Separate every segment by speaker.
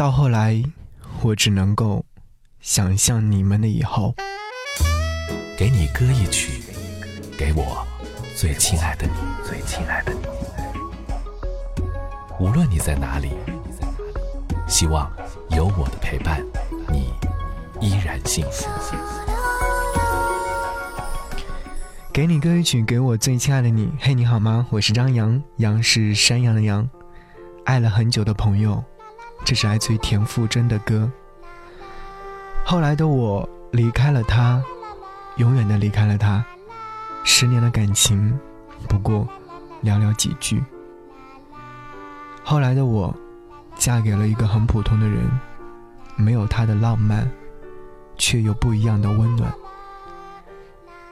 Speaker 1: 到后来，我只能够想象你们的以后。
Speaker 2: 给你歌一曲，给我最亲爱的你，最亲爱的你。无论你在哪里，希望有我的陪伴，你依然幸福。
Speaker 1: 给你歌一曲，给我最亲爱的你。嘿，你好吗？我是张扬，杨是山羊的羊。爱了很久的朋友，这是来自于田馥甄的歌。后来的我离开了他。永远的离开了他，十年的感情，不过寥寥几句。后来的我，嫁给了一个很普通的人，没有他的浪漫，却有不一样的温暖。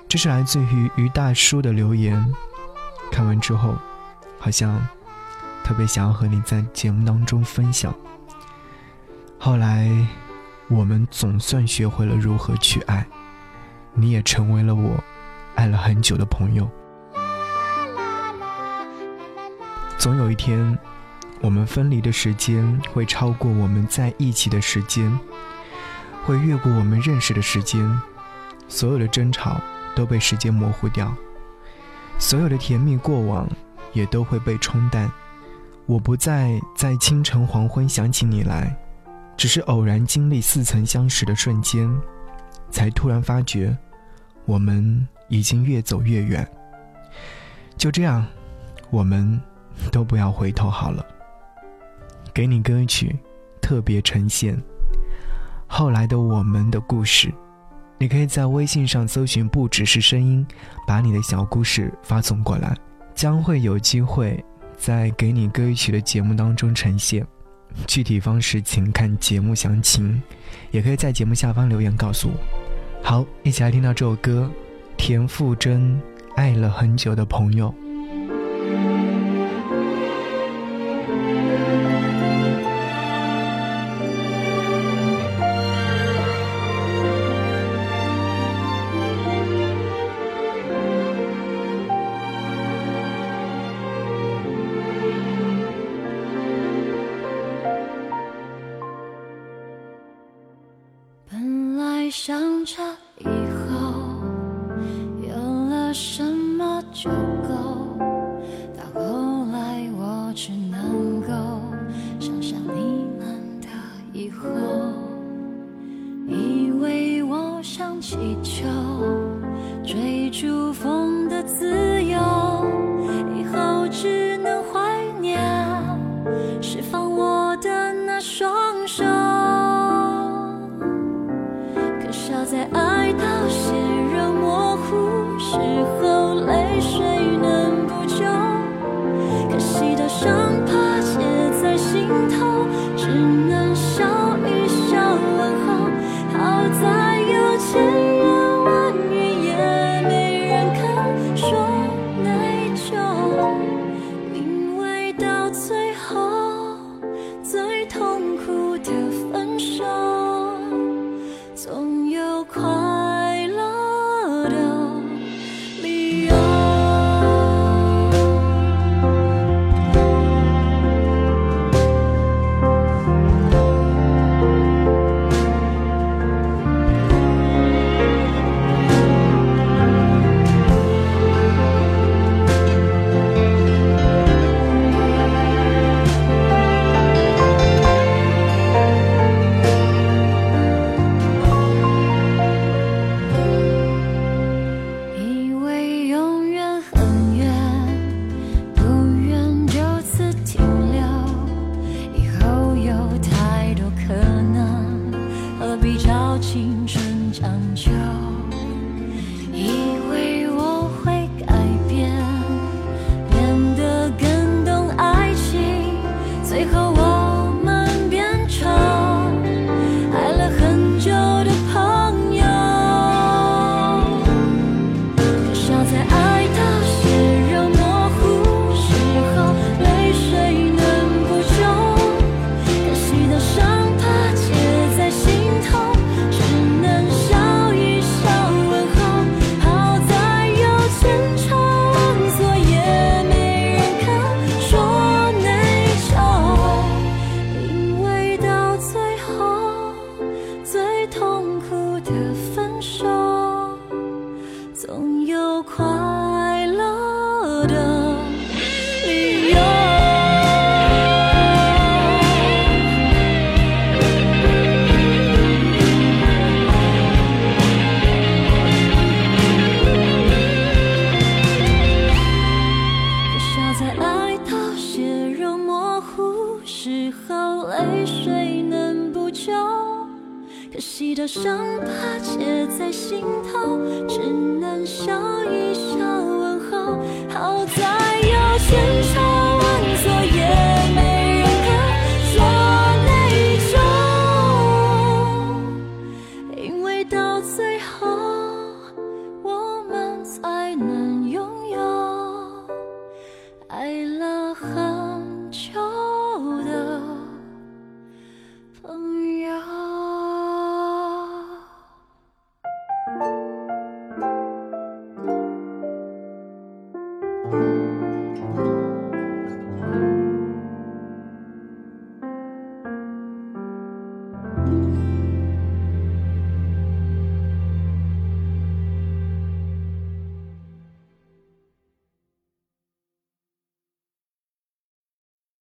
Speaker 1: 这是来自于于大叔的留言，看完之后，好像特别想要和你在节目当中分享。后来，我们总算学会了如何去爱。你也成为了我爱了很久的朋友。总有一天，我们分离的时间会超过我们在一起的时间，会越过我们认识的时间。所有的争吵都被时间模糊掉，所有的甜蜜过往也都会被冲淡。我不再在清晨黄昏想起你来，只是偶然经历似曾相识的瞬间，才突然发觉。我们已经越走越远，就这样，我们都不要回头好了。给你歌曲，特别呈现后来的我们的故事。你可以在微信上搜寻“不只是声音”，把你的小故事发送过来，将会有机会在给你歌曲的节目当中呈现。具体方式请看节目详情，也可以在节目下方留言告诉我。好，一起来听到这首歌，田馥甄《爱了很久的朋友》。
Speaker 3: 这以后有了什么就够，到后来我只能够想象你们的以后，以为我想祈求追逐风的自由，尽头，只能笑一笑问候。好在有前痛苦的分手，总有快乐的理由。多少在爱到血肉模糊时候，泪水。可惜的伤疤结在心头，只能笑一笑问候。好在。